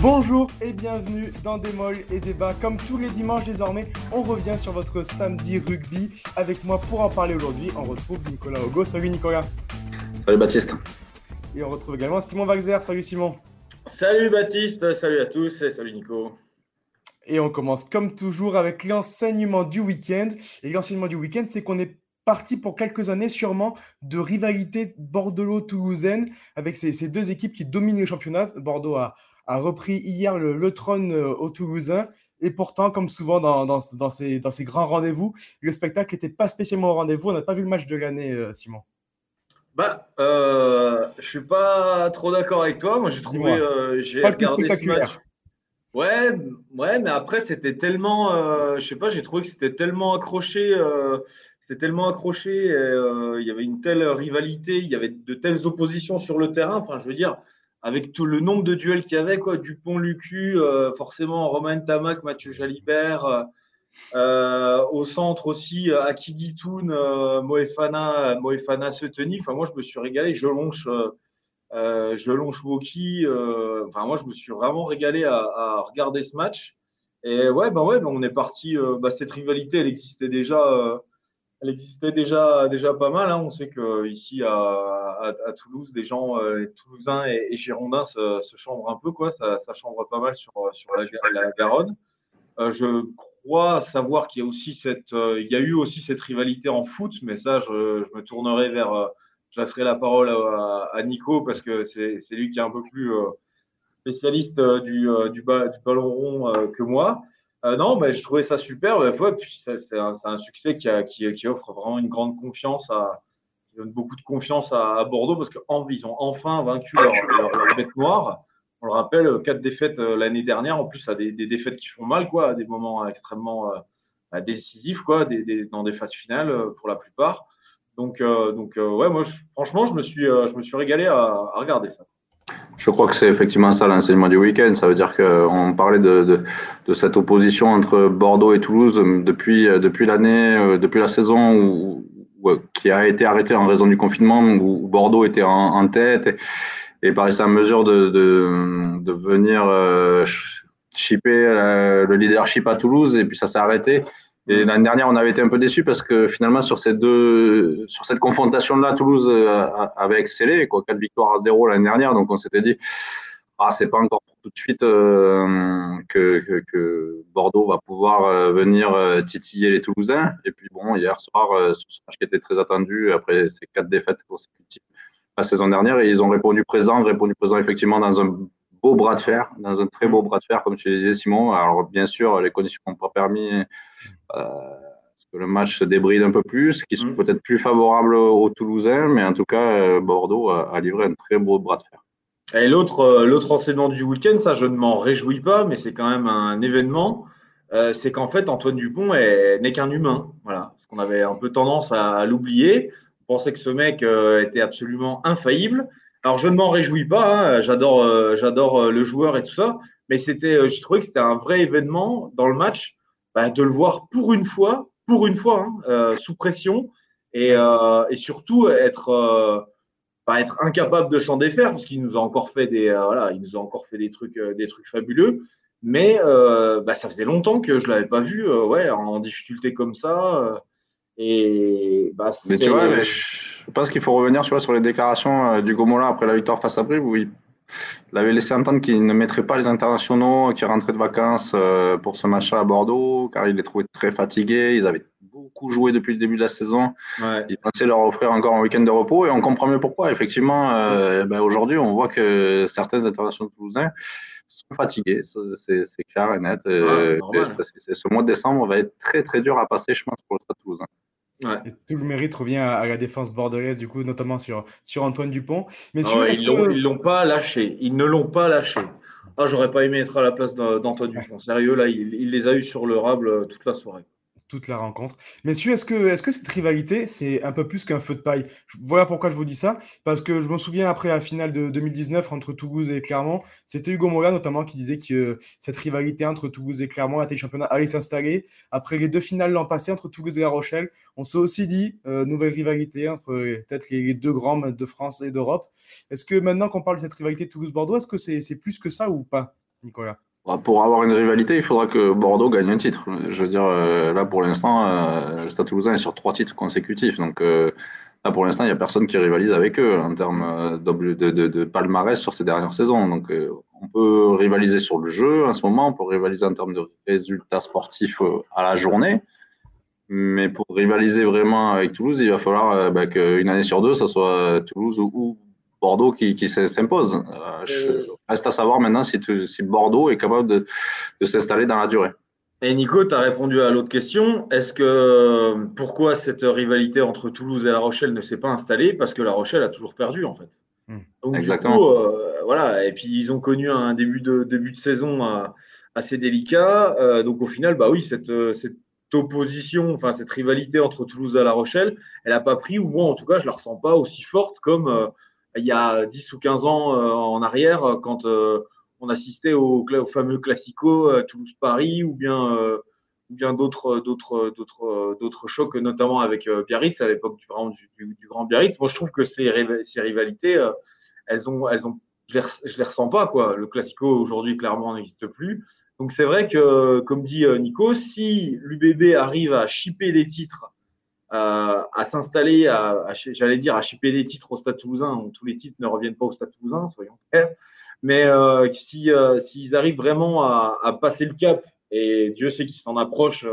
Bonjour et bienvenue dans Des molles et Débats. Comme tous les dimanches désormais, on revient sur votre samedi rugby. Avec moi pour en parler aujourd'hui, on retrouve Nicolas Hugo. Salut Nicolas. Salut Baptiste. Et on retrouve également Simon Valzer. Salut Simon. Salut Baptiste, salut à tous et salut Nico. Et on commence comme toujours avec l'enseignement du week-end. Et l'enseignement du week-end, c'est qu'on est parti pour quelques années sûrement de rivalité Bordeaux-Toulousaine avec ces, ces, deux équipes qui dominent le championnat. Bordeaux a, a repris hier le, trône euh, au Toulousain. Et pourtant, comme souvent dans, dans, dans ces, dans ces grands rendez-vous, le spectacle n'était pas spécialement au rendez-vous. On n'a pas vu le match de l'année, euh, Simon. Bah, euh, je suis pas trop d'accord avec toi. Moi, j'ai trouvé, euh, j'ai regardé ce match. Ouais, ouais, mais après, c'était tellement, euh, je sais pas, j'ai trouvé que c'était tellement accroché, c'était tellement accroché. Il y avait une telle rivalité, il y avait de telles oppositions sur le terrain. Enfin, je veux dire, avec tout le nombre de duels qu'il y avait, quoi, Dupont, Lucu, euh, forcément Romain Tamac, Mathieu Jalibert, euh, euh, au centre aussi Aki Moefana, Moefana Seteni. Enfin, moi, je me suis régalé. Je longe, je longe Woki. enfin, moi, je me suis vraiment régalé à, regarder ce match. Et ouais, ben ouais, ben on est parti. Bah, cette rivalité, elle existait déjà elle existait déjà, déjà pas mal. Hein. On sait qu'ici à, à, à, Toulouse, des gens euh, toulousains et, girondins se, se, chambrent un peu. Quoi. Ça, ça chambre pas mal sur, sur la, Garonne. Euh, je crois savoir qu'il y, a aussi cette, euh, il y a eu aussi cette rivalité en foot, mais ça, je, je me tournerai vers. Je laisserai la parole à, Nico parce que c'est lui qui est un peu plus spécialiste du, du ballon rond que moi. Euh, non, mais je trouvais ça super. Ouais, puis c'est un, un, succès qui, a, qui, qui, offre vraiment une grande confiance, à, qui donne beaucoup de confiance à, à Bordeaux parce qu'ils ont enfin vaincu leur, leur, bête noire. On le rappelle, quatre défaites euh, l'année dernière, en plus à des, des, défaites qui font mal, quoi, à des moments extrêmement euh, décisifs, quoi, des, des, dans des phases finales euh, pour la plupart. Donc, euh, donc ouais, moi, je, franchement, je me suis, je me suis régalé à, à regarder ça. Je crois que c'est effectivement ça l'enseignement du week-end. Ça veut dire qu'on parlait de, de, cette opposition entre Bordeaux et Toulouse depuis, depuis l'année, euh, depuis la saison où, qui a été arrêtée en raison du confinement, où Bordeaux était en, en tête et, paraissait à mesure de, de, venir euh, chipper euh, le leadership à Toulouse et puis ça s'est arrêté. Et l'année dernière, on avait été un peu déçus parce que finalement, sur, ces deux, sur cette confrontation-là, Toulouse euh, avait excellé, quoi, 4 victoires à 0 l'année dernière. Donc, on s'était dit, ah, c'est pas encore tout de suite euh, que, Bordeaux va pouvoir euh, venir titiller les Toulousains. Et puis, bon, hier soir, ce match qui était très attendu, après ces quatre défaites consécutives la saison dernière, ils ont répondu présent, répondu présent effectivement dans un beau bras de fer, dans un très beau bras de fer, comme tu disais, Simon. Alors, bien sûr, les conditions n'ont pas permis que le match se débride un peu plus, qui sont mmh. peut-être plus favorables aux Toulousains, mais en tout cas, euh, Bordeaux a, a, livré un très beau bras de fer. Et l'autre, euh, l'autre enseignement du week-end, ça, je ne m'en réjouis pas, mais c'est quand même un événement. Euh, c'est qu'en fait, Antoine Dupont est, n'est qu'un humain. Voilà. Parce qu'on avait un peu tendance à, à l'oublier. On pensait que ce mec euh, était absolument infaillible. Alors, je ne m'en réjouis pas. Hein. J'adore, euh, j'adore le joueur et tout ça. Mais c'était, je trouvais que c'était un vrai événement dans le match bah, de le voir pour une fois, pour une fois, hein, euh, sous pression et, euh, et, surtout être, euh, bah, être incapable de s'en défaire parce qu'il nous a encore fait des, voilà, il nous a encore fait des trucs, des trucs fabuleux. Mais bah, ça faisait longtemps que je l'avais pas vu, ouais, en difficulté comme ça. Et bah, mais tu vois, mais je pense qu'il faut revenir tu vois, sur les déclarations du Gomola après la victoire face à Brive où il il avait laissé entendre qu'il ne mettrait pas les internationaux qui rentraient de vacances euh, pour ce match-là à Bordeaux, car il les trouvait très fatigués. Ils avaient beaucoup joué depuis le début de la saison. Ouais. Il pensait leur offrir encore un week-end de repos et on comprend mieux pourquoi. Effectivement, euh, ben aujourd'hui, on voit que certains internationaux toulousains sont fatigués. C'est clair et net. Euh, ce mois de décembre va être très très dur à passer, je pense, pour le Stade toulousain. Ouais. Et tout le mérite revient à, la défense bordelaise, du coup, notamment sur, sur Antoine Dupont. Mais sur, ils ne l'ont pas lâché. Ils ne l'ont pas lâché. Ah, j'aurais pas aimé être à la place d'Antoine Dupont. Sérieux, là, il, il, les a eu sur le rable euh, toute la soirée toute la rencontre. Messieurs, est-ce que, est que cette rivalité, c'est un peu plus qu'un feu de paille? Voilà pourquoi je vous dis ça. Parce que je me souviens après la finale de 2019 entre Toulouse et Clermont, c'était Hugo Mola notamment qui disait que cette rivalité entre Toulouse et Clermont, la télé championnat, allait s'installer. Après les deux finales l'an passé entre Toulouse et La Rochelle, on s'est aussi dit euh, nouvelle rivalité entre euh, peut-être les, deux grands de France et d'Europe. Est-ce que maintenant qu'on parle de cette rivalité Toulouse-Bordeaux, est-ce que c'est plus que ça ou pas Nicolas? Pour avoir une rivalité, il faudra que Bordeaux gagne un titre. Je veux dire, euh, là pour l'instant, euh, le Stade Toulousain est sur trois titres consécutifs. Donc euh, là pour l'instant, il n'y a personne qui rivalise avec eux en termes de, de, palmarès sur ces dernières saisons. Donc on peut rivaliser sur le jeu en ce moment, on peut rivaliser en termes de résultats sportifs à la journée. Mais pour rivaliser vraiment avec Toulouse, il va falloir bah, qu'une année sur deux, ça soit Toulouse ou Bordeaux qui, s'impose. Euh, euh, reste à savoir maintenant si, Bordeaux est capable de, s'installer dans la durée. Et Nico, tu as répondu à l'autre question. Est-ce que pourquoi cette rivalité entre Toulouse et La Rochelle ne s'est pas installée? Parce que La Rochelle a toujours perdu en fait. Hmm. Exactement. Euh, voilà. Et puis ils ont connu un début de, début de saison assez délicat. donc au final, bah oui, cette, cette opposition, enfin cette rivalité entre Toulouse et La Rochelle, elle n'a pas pris, ou moi en tout cas, je la ressens pas aussi forte comme il y a 10 ou 15 ans euh, en arrière, quand euh, on assistait au, fameux Classico euh, Toulouse-Paris ou bien bien d'autres d'autres d'autres d'autres chocs notamment avec Biarritz à l'époque du, du, grand Biarritz. Moi je trouve que ces, rivalités elles ont elles ont je les, les ressens pas quoi. Le classico aujourd'hui clairement n'existe plus. Donc c'est vrai que comme dit Nico si l'UBB arrive à chipper les titres euh, à s'installer, j'allais dire, à chipper les titres au Stade Toulousain. tous les titres ne reviennent pas au Stade Toulousain, soyons clairs. Mais euh, si euh, s'ils arrivent vraiment à, passer le cap, et Dieu sait qu'ils s'en approchent,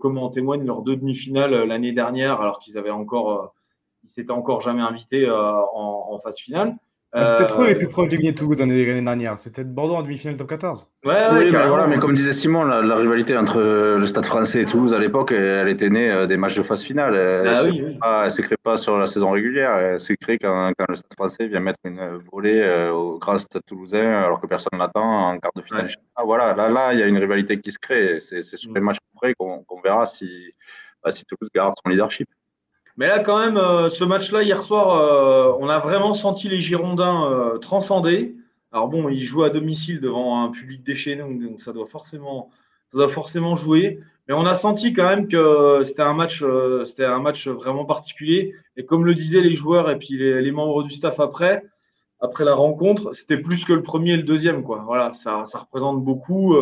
comme en témoigne leurs deux demi-finales l'année dernière, alors qu'ils avaient encore, ils s'étaient encore jamais invités en, phase finale. Ah, c'était trop les plus proches de gagner Toulouse l'année dernière. C'était Bordeaux en demi-finale top 14. Ouais, oui, mais, voilà, mais comme disait Simon, la, rivalité entre le Stade français et Toulouse à l'époque, elle était née euh, des matchs de phase finale. Elle ah ne se crée pas sur la saison régulière. Elle se crée quand, quand, le Stade français vient mettre une volée euh, au grand Stade toulousain alors que personne ne l'attend en quart de finale. Ah, voilà, là, là, il y a une rivalité qui se crée. C'est sur les mm. matchs après qu'on verra si, bah, si Toulouse garde son leadership. Mais là, quand même, euh, ce match-là, hier soir, euh, on a vraiment senti les Girondins euh, transcender. Alors bon, ils jouent à domicile devant un public déchaîné, donc ça doit forcément, ça doit forcément jouer. Mais on a senti quand même que c'était un match, c'était un match vraiment particulier. Et comme le disaient les joueurs et puis les, membres du staff après, après la rencontre, c'était plus que le premier et le deuxième, quoi. Voilà, ça, ça représente beaucoup.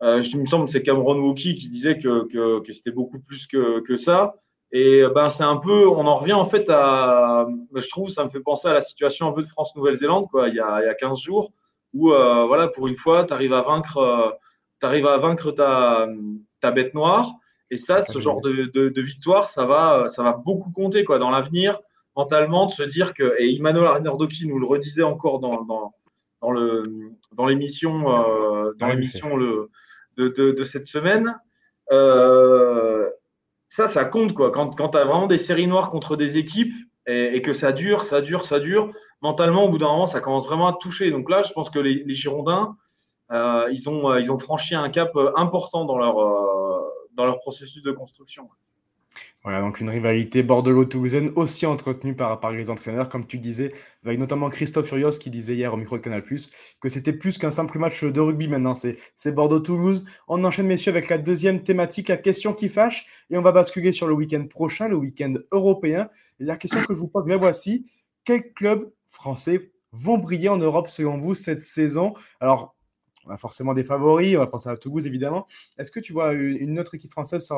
je me semble c'est Cameron Wookie qui disait que, que, que c'était beaucoup plus que, que ça. Et ben, c'est un peu, on en revient en fait à, je trouve, ça me fait penser à la situation un peu de France-Nouvelle-Zélande, quoi, il y, a, il y a 15 jours, où, euh, voilà, pour une fois, tu arrives à vaincre, euh, arrives à vaincre ta, ta bête noire. Et ça, ce genre de, de, victoire, ça va, ça va beaucoup compter, quoi, dans l'avenir, mentalement, de se dire que, et Emmanuel Arnardoki nous le redisait encore dans, dans, dans le, dans l'émission, euh, dans l'émission le, de, de, cette semaine, euh, ça, ça compte quoi. Quand, quand tu as vraiment des séries noires contre des équipes et, que ça dure, ça dure, ça dure, mentalement, au bout d'un moment, ça commence vraiment à te toucher. Donc là, je pense que les, Girondins, euh, ils, ont, euh, ils ont franchi un cap euh, important dans leur processus de construction. Voilà, donc une rivalité Bordeaux-Toulousaine aussi entretenue par, par les entraîneurs, comme tu disais, avec notamment Christophe Furios qui disait hier au micro de Canal, que c'était plus qu'un simple match de rugby maintenant. C'est Bordeaux-Toulouse. On enchaîne, messieurs, avec la deuxième thématique, la question qui fâche. Et on va basculer sur le week-end prochain, le week-end européen. La question que je vous pose, la voici. Quels clubs français vont briller en Europe selon vous cette saison? Alors, on a forcément des favoris, on va penser à Toulouse évidemment. Est-ce que tu vois une autre équipe française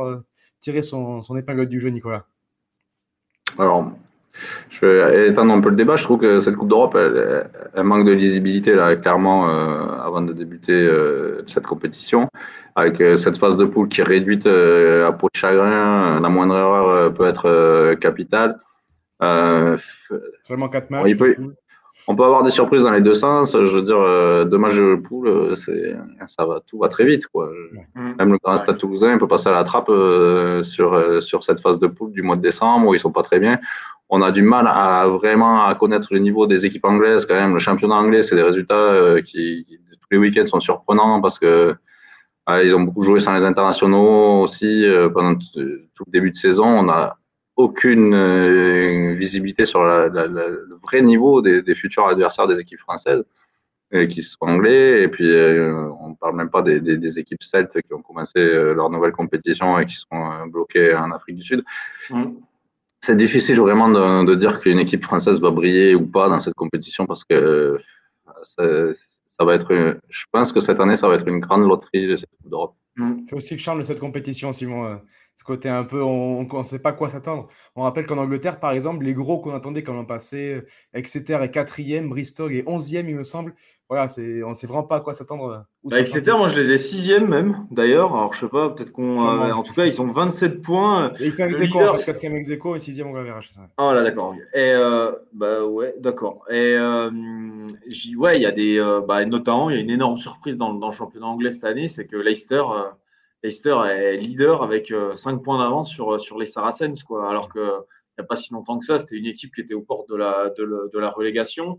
tirer son, son épingle du jeu, Nicolas? Alors, je vais étendre un peu le débat. Je trouve que cette Coupe d'Europe, elle, manque de lisibilité, là, clairement, euh, avant de débuter euh, cette compétition. Avec euh, cette phase de poule qui est réduite à peau de chagrin, la moindre erreur peut être capitale. Seulement 4 matchs on peut avoir des surprises dans les deux sens. Je veux dire, euh, deux matchs de poule, euh, c'est, ça va, tout va très vite. Quoi. Même le Grand Stade Toulousain peut passer à la trappe euh, sur, sur cette phase de poule du mois de décembre où ils sont pas très bien. On a du mal à vraiment à connaître le niveau des équipes anglaises quand même. Le championnat anglais, c'est des résultats qui, tous les week-ends sont surprenants parce que ils ont beaucoup joué sans les internationaux aussi pendant tout le début de saison. On a aucune euh, visibilité sur le vrai niveau des, futurs adversaires des équipes françaises, euh, qui sont anglais. Et puis, euh, on ne parle même pas des, équipes celtes qui ont commencé leur nouvelle compétition et qui sont bloquées en Afrique du Sud. Mm. C'est difficile vraiment de, dire qu'une équipe française va briller ou pas dans cette compétition parce que ça va être, je pense que cette année, ça va être une grande loterie de cette Coupe d'Europe. Mm. C'est aussi le charme de cette compétition, Simon. Euh, ce côté un peu, on ne sait pas quoi s'attendre. On rappelle qu'en Angleterre, par exemple, les gros qu'on attendait quand on passait, Exeter est quatrième, Bristol est onzième, il me semble. Voilà, on ne sait vraiment pas à quoi s'attendre. Euh, bah, Exeter, moi je les ai sixième même, d'ailleurs. Alors je sais pas, peut-être qu'on. Euh, en tout cas, ils ont 27 points. Et ils sont ex leader... quatrième ex et sixième on verra. Ah là, d'accord. Et bah ouais, d'accord. Et ouais, il y a des. bah, notamment, il y a une énorme surprise dans, dans, le championnat anglais cette année, c'est que Leicester Leicester est leader avec 5 euh, points d'avance sur, euh, sur les Saracens, quoi, alors qu'il n'y a pas si longtemps que ça, c'était une équipe qui était aux portes de la, de, la relégation.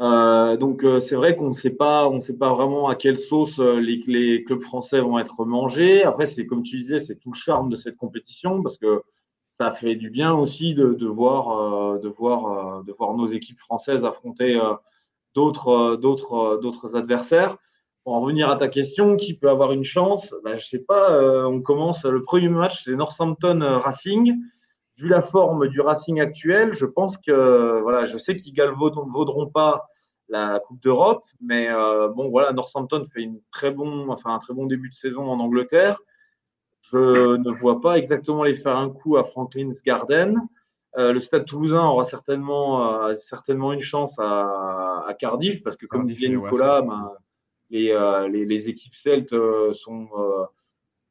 Euh, donc c'est vrai qu'on ne sait pas, on sait pas vraiment à quelle sauce les, les, clubs français vont être mangés. Après, c'est comme tu disais, c'est tout le charme de cette compétition parce que ça fait du bien aussi de, de voir, de voir, de voir nos équipes françaises affronter d'autres, d'autres, d'autres adversaires. Pour en revenir à ta question, qui peut avoir une chance ben, Je ne sais pas. Euh, on commence le premier match, c'est Northampton euh, Racing. Vu la forme du Racing actuel, je pense que voilà, je sais qu'ils ne vaudront pas la Coupe d'Europe, mais euh, bon voilà, Northampton fait une très bon, enfin un très bon début de saison en Angleterre. Je ne vois pas exactement les faire un coup à Franklin's Garden. le Stade Toulousain aura certainement, certainement une chance à, Cardiff parce que comme disait Nicolas, euh, les, les, équipes celtes euh, sont euh,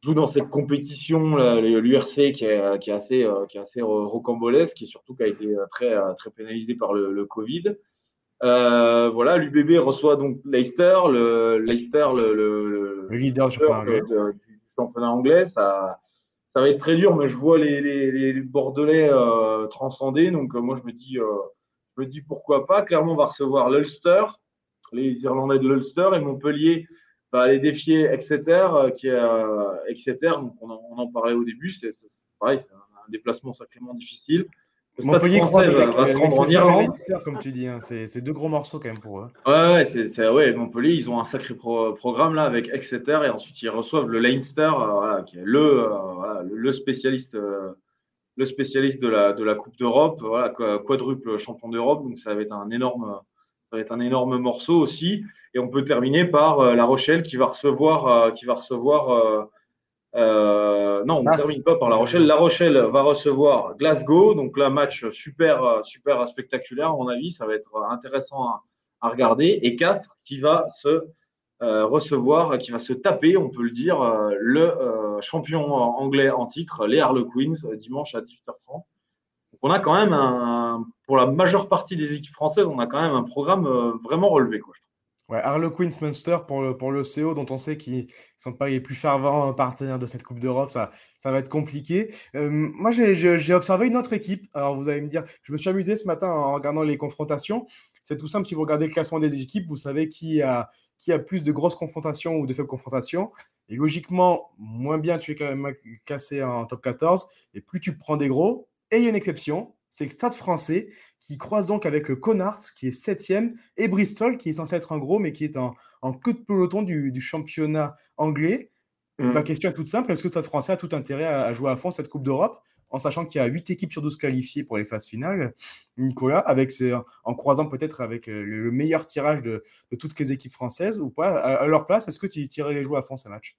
jouent dans cette compétition, l'URC qui est, qui est assez, qui est assez rocambolesque et surtout qui a été très, très pénalisé par le, Covid. voilà, l'UBB reçoit donc Leicester, le Leicester, le, leader du championnat anglais. Ça, ça va être très dur, mais je vois les, les, Bordelais transcender. Donc moi, je me dis, je me dis pourquoi pas. Clairement, on va recevoir l'Ulster, les Irlandais de l'Ulster et Montpellier va aller défier Exeter, euh, qui est euh, Exeter. Donc on en, parlait au début, c'est pareil, c'est un, déplacement sacrément difficile. Montpellier croise va, se rendre en Irlande. Comme tu dis, hein. c'est deux gros morceaux quand même pour eux. Ouais, c'est ouais, Montpellier, ils ont un sacré programme là avec Exeter et ensuite ils reçoivent le Leinster, euh, qui est le, le spécialiste, le spécialiste de la, de la Coupe d'Europe, voilà, quadruple champion d'Europe. Donc ça va être un énorme, ça va être un énorme morceau aussi. Et on peut terminer par euh, La Rochelle qui va recevoir. Euh, qui va recevoir euh, non, on ne termine pas par La Rochelle. La Rochelle va recevoir Glasgow. Donc là, match super, super spectaculaire, à mon avis. Ça va être intéressant à, regarder. Et Castres qui va se recevoir, qui va se taper, on peut le dire, le champion anglais en titre, les Harlequins, dimanche à 18h30 on a quand même un, pour la majeure partie des équipes françaises, on a quand même un programme euh, vraiment relevé. Quoi, je Harlequins Munster pour le, CO, dont on sait qu'ils sont pas les plus fervents partenaires de cette Coupe d'Europe, ça, ça va être compliqué. Euh, moi, j'ai observé une autre équipe. Alors, vous allez me dire, je me suis amusé ce matin en regardant les confrontations. C'est tout simple, si vous regardez le classement des équipes, vous savez qui a, qui a plus de grosses confrontations ou de faibles confrontations. Et logiquement, moins bien tu es quand même cassé en top 14, et plus tu prends des gros, et il y a une exception, c'est le Stade français qui croise donc avec Connards, qui est septième, et Bristol, qui est censé être un gros, mais qui est en, queue de peloton du, championnat anglais. Mm. Ma question est toute simple, est-ce que le Stade français a tout intérêt à, jouer à fond cette Coupe d'Europe en sachant qu'il y a 8 équipes sur 12 qualifiées pour les phases finales, Nicolas, avec en croisant peut-être avec euh, le, meilleur tirage de, toutes les équipes françaises ou pas, à, leur place, est-ce que tu irais les jouer à fond ces matchs?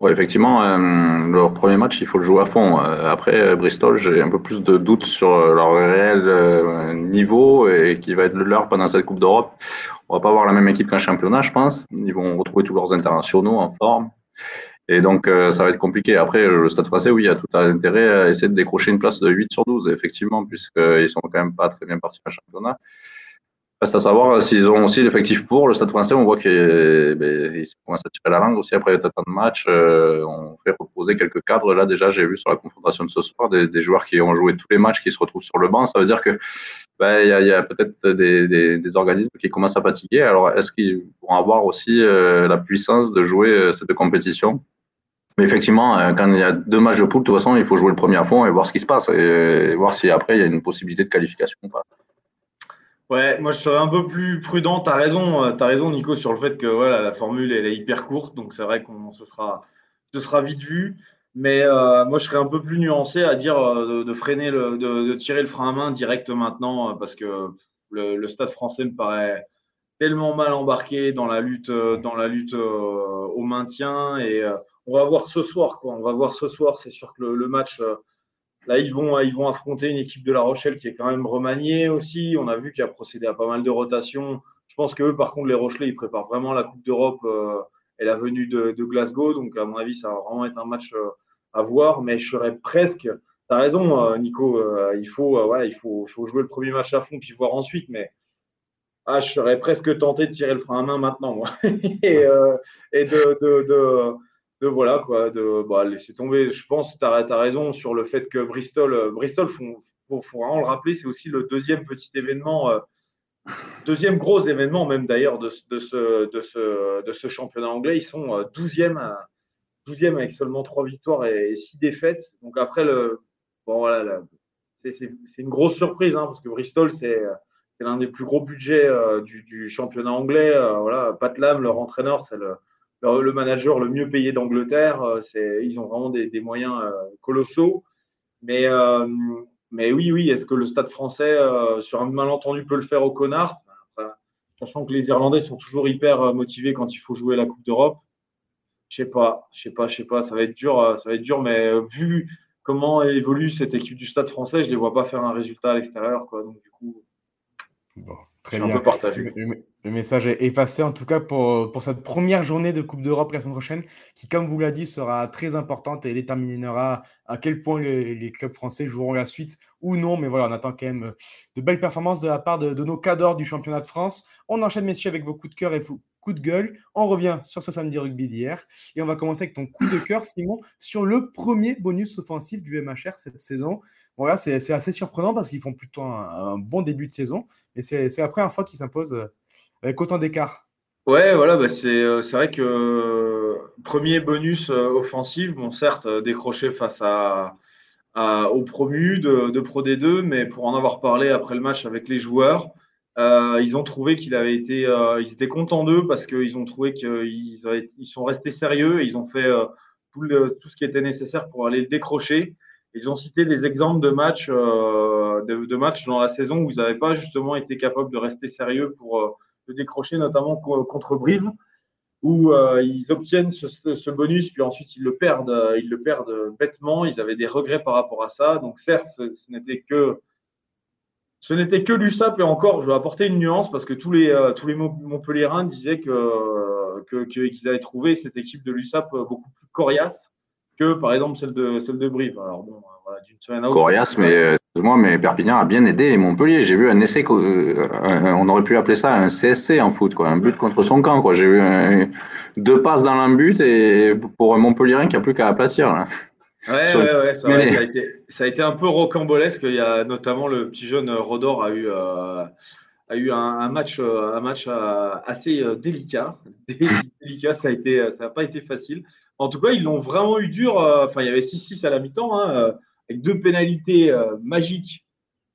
Oui, effectivement, euh, leur premier match, il faut le jouer à fond. Euh, après, euh, Bristol, j'ai un peu plus de doutes sur leur réel niveau et qui va être le leur pendant cette Coupe d'Europe. On va pas avoir la même équipe qu'un championnat, je pense. Ils vont retrouver tous leurs internationaux en forme. Et donc, ça va être compliqué. Après, le Stade français, oui, a tout intérêt à essayer de décrocher une place de 8 sur 12, effectivement, puisqu'ils sont quand même pas très bien partis en championnat. Reste à savoir euh, s'ils ont aussi l'effectif pour. Le Stade français, on voit qu'ils ben, commencent à tirer la langue aussi après tant de matchs. Euh, on fait reposer quelques cadres. Là, déjà, j'ai vu sur la confrontation de ce soir des, des, joueurs qui ont joué tous les matchs qui se retrouvent sur le banc. Ça veut dire que ben, il y a, a peut-être des, des, des, organismes qui commencent à fatiguer. Alors, est-ce qu'ils vont avoir aussi euh, la puissance de jouer cette compétition? Mais effectivement, quand il y a deux matchs de poule, de toute façon, il faut jouer le premier à fond et voir ce qui se passe et, voir si après il y a une possibilité de qualification ou pas. Ouais, moi je serais un peu plus prudent. Tu as raison, euh, raison, Nico, sur le fait que voilà, la formule elle est hyper courte, donc c'est vrai qu'on se sera, ce sera vite vu. Mais euh, moi je serais un peu plus nuancé à dire euh, de, freiner, le, de, tirer le frein à main direct maintenant, parce que le, stade français me paraît, tellement mal embarqués dans la lutte, dans la lutte au maintien. Et on va voir ce soir, quoi. On va voir ce soir. C'est sûr que le, match, là, ils vont, ils vont affronter une équipe de La Rochelle qui est quand même remaniée aussi. On a vu qu'il a procédé à pas mal de rotations. Je pense que par contre, les Rochelais, ils préparent vraiment la Coupe d'Europe et la venue de, de, Glasgow. Donc, à mon avis, ça va vraiment être un match à voir. Mais je serais presque. Tu as raison, Nico. il, faut, il faut, faut jouer le premier match à fond puis voir ensuite. Mais ah, je serais presque tenté de tirer le frein à main maintenant, moi. et, euh, et de, de, de, de, voilà, quoi, de bah, laisser tomber. Je pense tu as, raison sur le fait que Bristol, euh, Bristol, faut, faut, vraiment le rappeler, c'est aussi le deuxième petit événement, euh, deuxième gros événement, même d'ailleurs, de, de, ce, de, ce, de ce championnat anglais. Ils sont 12e, 12e avec seulement 3 victoires et, 6 défaites. Donc après, le, bon, voilà, c'est une grosse surprise, hein, parce que Bristol, c'est l'un des plus gros budgets euh, du, championnat anglais. Euh, voilà, Pat Lam, leur entraîneur, c'est le, le, manager le mieux payé d'Angleterre. Euh, ils ont vraiment des, moyens colossaux. Mais, mais oui, oui, est-ce que le stade français, sur un malentendu, peut le faire au Connard? Sachant que les Irlandais sont toujours hyper motivés quand il faut jouer la Coupe d'Europe. Je sais pas, je sais pas, je sais pas. Ça va être dur, ça va être dur. Mais vu comment évolue cette équipe du Stade français, je les vois pas faire un résultat à l'extérieur, quoi. Donc du coup, Bon, très bien. Le, message est, passé en tout cas pour, pour cette première journée de Coupe d'Europe la semaine prochaine, qui, comme vous l'a dit, sera très importante et déterminera à quel point les, clubs français joueront la suite ou non. Mais voilà, on attend quand même de belles performances de la part de, nos cadors du championnat de France. On enchaîne, messieurs, avec vos coups de cœur et coups de gueule. On revient sur ce samedi rugby d'hier et on va commencer avec ton coup de cœur, Simon, sur le premier bonus offensif du MHR cette saison. Voilà, c'est assez surprenant parce qu'ils font plutôt un, bon début de saison. Et c'est la première fois qu'ils s'imposent euh, avec autant d'écart. Ouais, voilà, bah c'est vrai que euh, premier bonus euh, offensif, bon, certes, décroché face à, au promu de, Pro D2, mais pour en avoir parlé après le match avec les joueurs, ils ont trouvé qu'il avait été, ils étaient contents d'eux parce qu'ils ont trouvé qu'ils ils sont restés sérieux et ils ont fait tout, tout, ce qui était nécessaire pour aller le décrocher. Ils ont cité des exemples de matchs, euh, de, matchs dans la saison où ils n'avaient pas justement été capables de rester sérieux pour euh, décrocher, notamment contre Brive, où euh, ils obtiennent ce, bonus, puis ensuite ils le perdent, ils le perdent bêtement. Ils avaient des regrets par rapport à ça. Donc certes, ce, n'était que ce n'était que l'USAP et encore, je vais apporter une nuance parce que tous les, tous les Montpellierins disaient que, qu'ils avaient trouvé cette équipe de l'USAP beaucoup plus coriace que par exemple celle de, celle de Brive. Alors bon, voilà, d'une semaine à Corias, mais euh, moi mais Perpignan a bien aidé les Montpellier. J'ai vu un essai, euh, on aurait pu appeler ça un CSC en foot, quoi, un but contre son camp. Quoi. J'ai vu deux passes dans un but et pour un Montpellierin qui a plus qu'à aplatir. Là. Ouais, ouais, ouais, ça, a été, ça a été un peu rocambolesque. Il y a notamment le petit jeune Rodor a eu, euh, a eu un, match, un match assez délicat. délicat, ça n'a pas été facile. En tout cas, ils l'ont vraiment eu dur. Euh, enfin, il y avait 6-6 à la mi-temps, hein, euh, avec deux pénalités euh, magiques,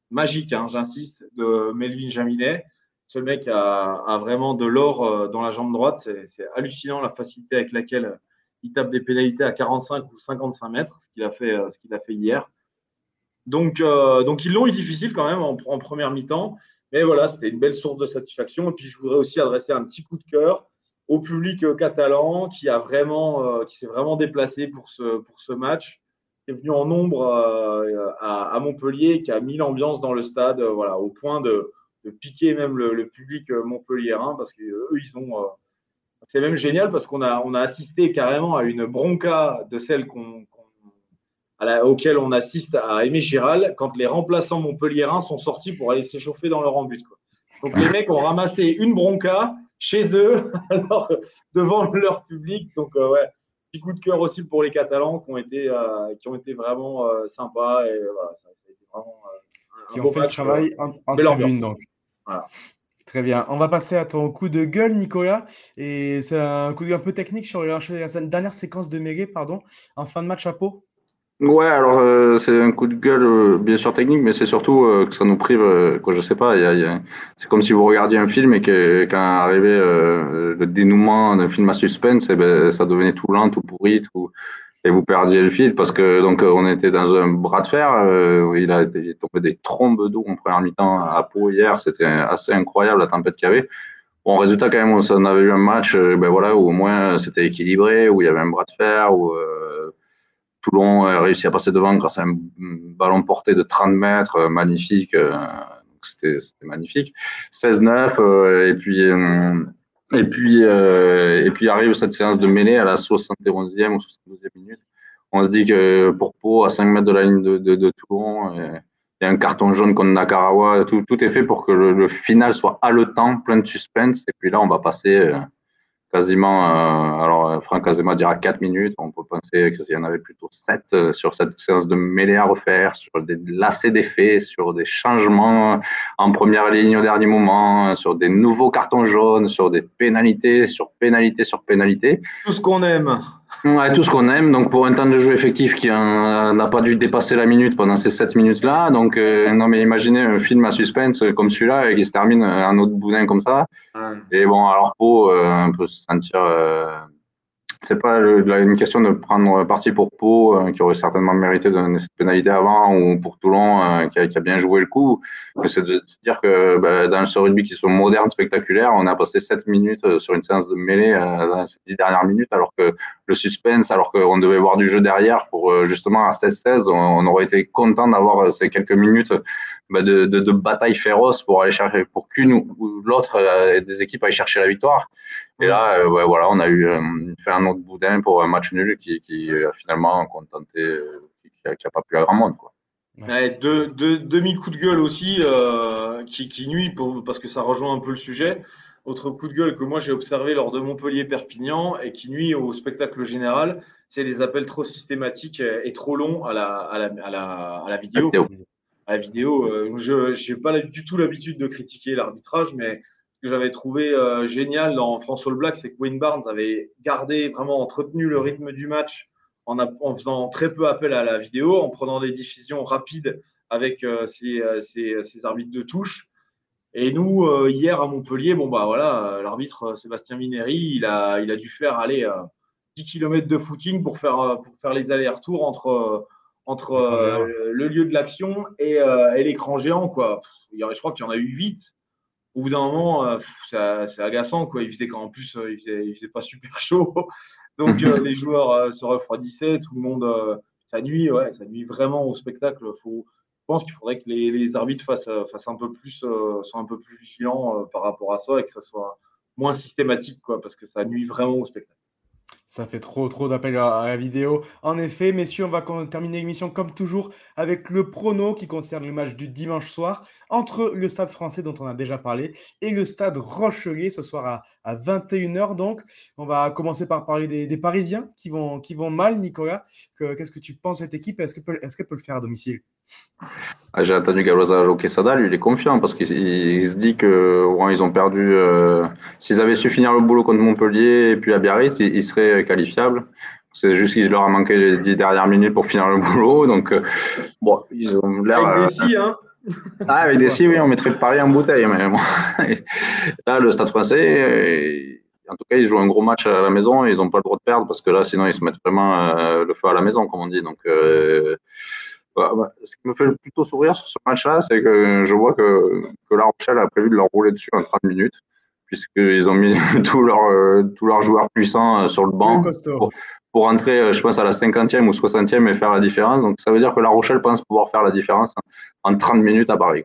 magiques, hein, j'insiste, de Melvin Jaminet. Ce mec a, vraiment de l'or dans la jambe droite. C'est hallucinant la facilité avec laquelle il tape des pénalités à 45 ou 55 mètres, ce qu'il a fait, qu'il a fait hier. Donc, donc ils l'ont eu difficile quand même en, première mi-temps. Mais voilà, c'était une belle source de satisfaction. Et puis, je voudrais aussi adresser un petit coup de cœur au public euh, catalan qui a vraiment, euh, qui s'est vraiment déplacé pour ce, pour ce match, est venu en nombre euh, à, Montpellier, qui a mis l'ambiance dans le stade, voilà, au point de, piquer même le, public montpelliérain, parce qu'eux, ils ont. c'est même génial parce qu'on a, on a assisté carrément à une bronca de celle qu'on, auquel on assiste à Aimé Giral quand les remplaçants montpelliérains sont sortis pour aller s'échauffer dans leur embut. Donc les mecs ont ramassé une bronca chez eux, devant leur public. Donc, euh, ouais, petit coup de cœur aussi pour les Catalans qui ont été, euh, qui ont été vraiment euh, sympas et voilà, ça, a été vraiment. qui ont fait le travail en, en tribune, donc. Voilà. Très bien. On va passer à ton coup de gueule, Nicolas. Et c'est un coup de gueule un peu technique sur la dernière séquence de Mégué, pardon, en fin de match à Pau. Ouais, alors euh, c'est un coup de gueule euh, bien sûr technique, mais c'est surtout euh, que ça nous prive, quoi, je sais pas, c'est comme si vous regardiez un film et que quand arrivait le dénouement d'un film à suspense, eh ben, ça devenait tout lent, tout pourri, et vous perdiez le fil parce que donc on était dans un bras de fer. il, a, il est tombé des trombes d'eau en première mi-temps à Pau hier, c'était assez incroyable la tempête qu'il y avait. Bon, résultat, quand même, on avait eu un match ben voilà, où au moins c'était équilibré, où il y avait un bras de fer, où Toulon a réussi à passer devant grâce à un ballon porté de 30 mètres, magnifique. C'était magnifique. 16-9, et puis. Et puis, et puis arrive cette séance de mêlée à la 71e ou 72e minute on se dit que pour Pau, à 5 mètres de la ligne de, Toulon, il y a un carton jaune contre Nakarawa. Tout, tout est fait pour que le, final soit haletant, plein de suspense. Et puis là, on va passer euh, quasiment, euh, alors euh, Franck Azema dira 4 minutes, on peut penser qu'il y en avait plutôt 7 sur cette séance de mêlée à refaire, sur des lacets d'effets, sur des changements en première ligne au dernier moment, sur des nouveaux cartons jaunes, sur des pénalités, sur pénalité sur pénalité. Tout ce qu'on aime. Ouais, tout ce qu'on aime. Donc, pour un temps de jeu effectif qui n'a pas dû dépasser la minute pendant ces 7 minutes-là. Donc, euh, non, mais imaginez un film à suspense comme celui-là et qui se termine un autre boudin comme ça. Et bon, alors, pour un peu se sentir c'est pas une question de prendre parti pour Pau, euh, qui aurait certainement mérité de donner cette pénalité avant, ou pour Toulon, euh, qui, a, bien joué le coup. Mais c'est de se dire que bah, dans ce rugby qui sont modernes, spectaculaires, on a passé 7 minutes euh, sur une séance de mêlée dans ces 10 dernières minutes, alors que le suspense, alors qu'on devait voir du jeu derrière pour justement à 16-16, on, aurait été content d'avoir ces quelques minutes de, de, de, bataille féroce pour aller chercher, pour qu'une ou l'autre des équipes aille chercher la victoire. Et là, euh, voilà, on a eu euh, fait un autre boudin pour un match nul qui, a finalement contenté, euh, qui n'a pas pu à grand monde. Quoi. deux, demi-coups de gueule aussi qui, qui nuit parce que ça rejoint un peu le sujet. Autre coup de gueule que moi j'ai observé lors de Montpellier-Perpignan et qui nuit au spectacle général, c'est les appels trop systématiques et trop longs à la, à la, à la, à la vidéo. La vidéo, je n'ai pas du tout l'habitude de critiquer l'arbitrage, mais que j'avais trouvé euh, génial dans France All Black, c'est que Wayne Barnes avait gardé, vraiment entretenu le rythme du match en, faisant très peu appel à la vidéo, en prenant des diffusions rapides avec euh, euh, ses, arbitres de touche. Et nous, hier à Montpellier, bon bah voilà, l'arbitre Sébastien Mineri, il a, dû faire aller 10 km de footing pour faire les allers-retours entre, entre le lieu de l'action et, et l'écran géant. Quoi. Je crois qu'il y en a eu 8 au bout d'un moment, euh, c'est agaçant. Quoi. Il faisait quand en plus, euh, il faisait, faisait pas super chaud. Donc euh, les joueurs se refroidissaient, tout le monde. ça nuit, ouais, ça nuit vraiment au spectacle. Faut, je pense qu'il faudrait que les, arbitres fassent, fassent, un peu plus, soient un peu plus vigilants par rapport à ça et que ça soit moins systématique, quoi, parce que ça nuit vraiment au spectacle. Ça fait trop, trop d'appels à, la vidéo. En effet, messieurs, on va terminer l'émission comme toujours avec le prono qui concerne le match du dimanche soir entre le stade français dont on a déjà parlé et le stade Rochelet ce soir à, 21h. Donc, on va commencer par parler des, Parisiens qui vont, qui vont mal, Nicolas. Qu'est-ce que tu penses de cette équipe? Est-ce qu'elle peut le faire à domicile? Ah, j'ai entendu Galoza au Quesada, lui, il est confiant parce qu'il se dit que ils ont perdu. Euh, s'ils avaient su finir le boulot contre Montpellier et puis à Biarritz, ils, seraient qualifiables. C'est juste qu'il leur a manqué les dix dernières minutes pour finir le boulot. Donc, euh, bon, ils ont l'air. Avec des hein Ah, avec des si, oui, on mettrait Paris en bouteille. Mais là, le Stade français, euh, en tout cas, ils jouent un gros match à la maison. Ils n'ont pas le droit de perdre parce que là, sinon, ils se mettent vraiment le feu à la maison, comme on dit. Donc, bah, ce qui me fait plutôt sourire sur ce match-là, c'est que je vois que, que La Rochelle a prévu de leur rouler dessus en 30 minutes, puisqu'ils ont mis tous leurs euh, tous leurs joueurs puissants euh, sur le banc pour, pour, entrer, euh, je pense, à la 50e ou 60e et faire la différence. Donc ça veut dire que La Rochelle pense pouvoir faire la différence en 30 minutes à Paris.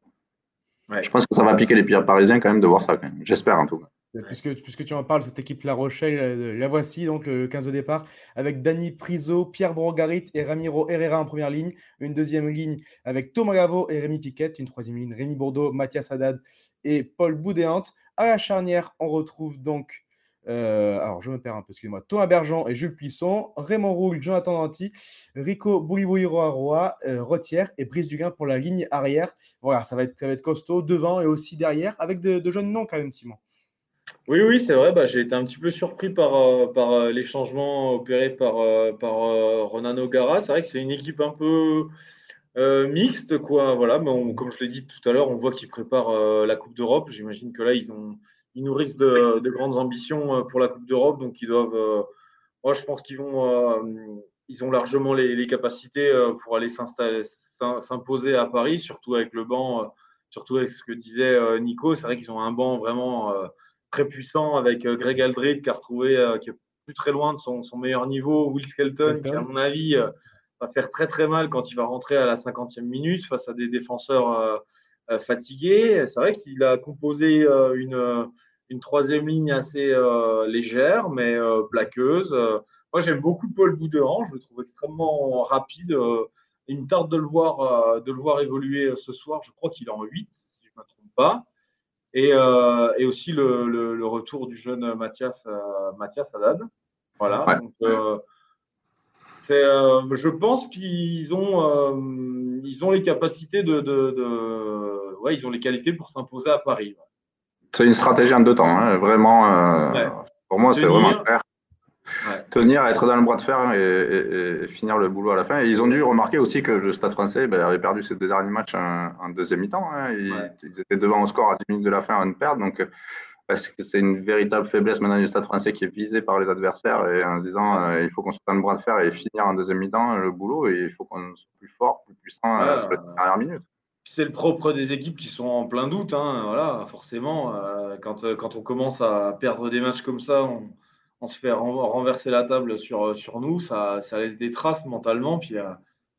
Je pense que ça va piquer les pires parisiens quand même de voir ça, j'espère en tout cas. Puisque, puisque, tu en parles, cette équipe La Rochelle, la voici, donc le 15 de départ, avec Dani Priso, Pierre Brogarit et Ramiro Herrera en première ligne. Une deuxième ligne avec Thomas Gavo et Rémi Piquet. Une troisième ligne, Rémi Bourdeau, Mathias Haddad et Paul Boudéante. À la charnière, on retrouve donc, euh, alors je me perds un peu, excusez-moi, Thomas Bergeon et Jules Plisson, Raymond Roule, Jonathan Danti, Rico Bouliboui-Roa, euh, Rotière et Brice Duguin pour la ligne arrière. Voilà, ça va être, costaud devant et aussi derrière, avec de, jeunes noms quand même, Simon. Oui, oui, c'est vrai. Bah, j'ai été un petit peu surpris par, euh, par euh, les changements opérés par, par Ronan O'Gara. C'est vrai que c'est une équipe un peu mixte, quoi. Voilà, mais comme je l'ai dit tout à l'heure, on voit qu'ils préparent la Coupe d'Europe. J'imagine que là, ils, ont, ils nourrissent de, de grandes ambitions pour la Coupe d'Europe. Donc, ils doivent. moi, je pense qu'ils vont. ils ont largement les, les capacités pour aller s'imposer à Paris, surtout avec le banc, surtout avec ce que disait Nico. C'est vrai qu'ils ont un banc vraiment très puissant avec Greg Aldrit qui a retrouvé, qui est plus très loin de son, meilleur niveau. Will Skelton, qui, à mon avis, va faire très très mal quand il va rentrer à la 50e minute face à des défenseurs fatigués. C'est vrai qu'il a composé une, une troisième ligne assez légère, mais plaqueuse. Moi, j'aime beaucoup Paul Bouderan. Je le trouve extrêmement rapide. Il me tarde de le voir, euh, de le voir évoluer euh, ce soir. Je crois qu'il est en 8, si je ne me trompe pas. Et, euh, et aussi le, le, retour du jeune Mathias, Mathias Haddad. Voilà. Donc, je pense qu'ils ont, ils ont les capacités de, de, de, ouais, ils ont les qualités pour s'imposer à Paris. C'est une stratégie en deux temps, hein. vraiment. Pour moi, c'est vraiment clair tenir, être dans le bras de fer et, finir le boulot à la fin. Et ils ont dû remarquer aussi que le Stade français ben, avait perdu ses deux derniers matchs en, deuxième mi-temps. Hein. Ils, étaient devant au score à 10 minutes de la fin à une perte. Donc, c'est une véritable faiblesse maintenant du Stade français qui est visé par les adversaires et en se disant euh, il faut qu'on soit dans le bras de fer et finir en deuxième mi-temps le boulot et il faut qu'on soit plus fort, plus puissant euh, sur les dernières minutes. C'est le propre des équipes qui sont en plein doute. Hein. voilà, forcément, euh, quand, quand on commence à perdre des matchs comme ça, on, on se fait renverser la table sur, sur nous, ça, ça laisse des traces mentalement. Puis euh,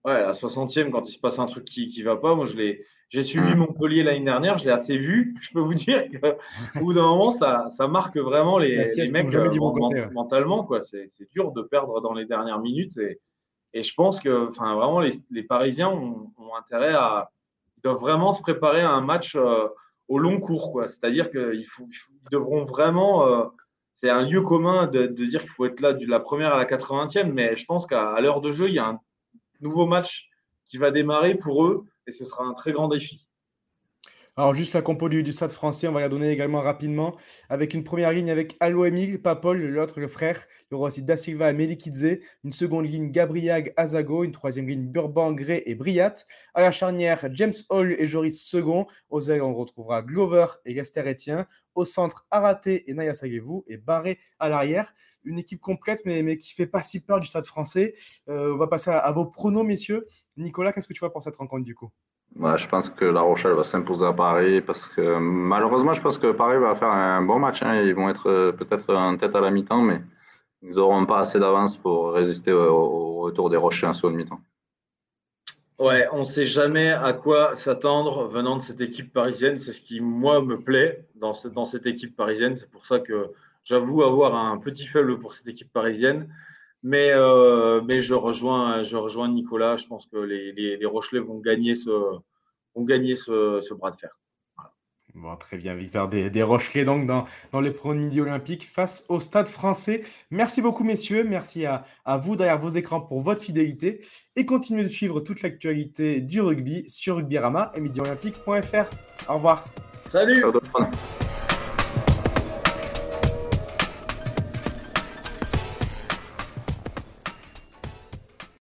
ouais, à la 60e, quand il se passe un truc qui ne va pas, moi je l'ai. J'ai suivi Montpellier l'année dernière, je l'ai assez vu. Je peux vous dire qu'au bout d'un moment, ça, ça, marque vraiment les, les mecs euh, mentalement. Quoi. C'est, dur de perdre dans les dernières minutes. Et, et je pense que enfin, vraiment, les, les Parisiens ont, ont, intérêt à. Ils doivent vraiment se préparer à un match euh, au long cours. Quoi. C'est-à-dire qu'ils ils devront vraiment c'est un lieu commun de, dire qu'il faut être là de la première à la 80e, mais je pense qu'à l'heure de jeu, il y a un nouveau match qui va démarrer pour eux et ce sera un très grand défi. Alors, juste la compo du, Stade français, on va la donner également rapidement. Avec une première ligne avec Alo Emile, pas Paul, l'autre, le frère. Il y aura aussi Da Silva et Melikidze. Une seconde ligne, Gabriag Azago. Une troisième ligne, Burban, Gray et Briat. À la charnière, James Hall et Joris Second. Aux ailes, on retrouvera Glover et Gaster Etienne. Au centre, Araté et Naya Sagevou. Et Barré à l'arrière. Une équipe complète, mais, mais qui fait pas si peur du Stade français. Euh, on va passer à, à vos pronos, messieurs. Nicolas, qu'est-ce que tu vois pour cette rencontre du coup? Je pense que La Rochelle va s'imposer à Paris parce que malheureusement, je pense que Paris va faire un bon match. Hein. Ils vont être euh, peut-être en tête à la mi-temps, mais ils n'auront pas assez d'avance pour résister au, retour des Rochers en seconde mi-temps. Ouais, on ne sait jamais à quoi s'attendre venant de cette équipe parisienne. C'est ce qui, moi, me plaît dans, dans cette équipe parisienne. C'est pour ça que j'avoue avoir un petit faible pour cette équipe parisienne. Mais, euh, mais je, rejoins, je rejoins Nicolas. Je pense que les, les, Rochelais vont gagner ce, vont gagner ce, ce bras de fer. Bon, très bien, Victor. Des, des Rochelais donc dans, dans les premiers midi olympiques face au Stade français. Merci beaucoup, messieurs. Merci à, à, vous derrière vos écrans pour votre fidélité. Et continuez de suivre toute l'actualité du rugby sur rugbyrama et midioolympique.fr. Au revoir. Salut.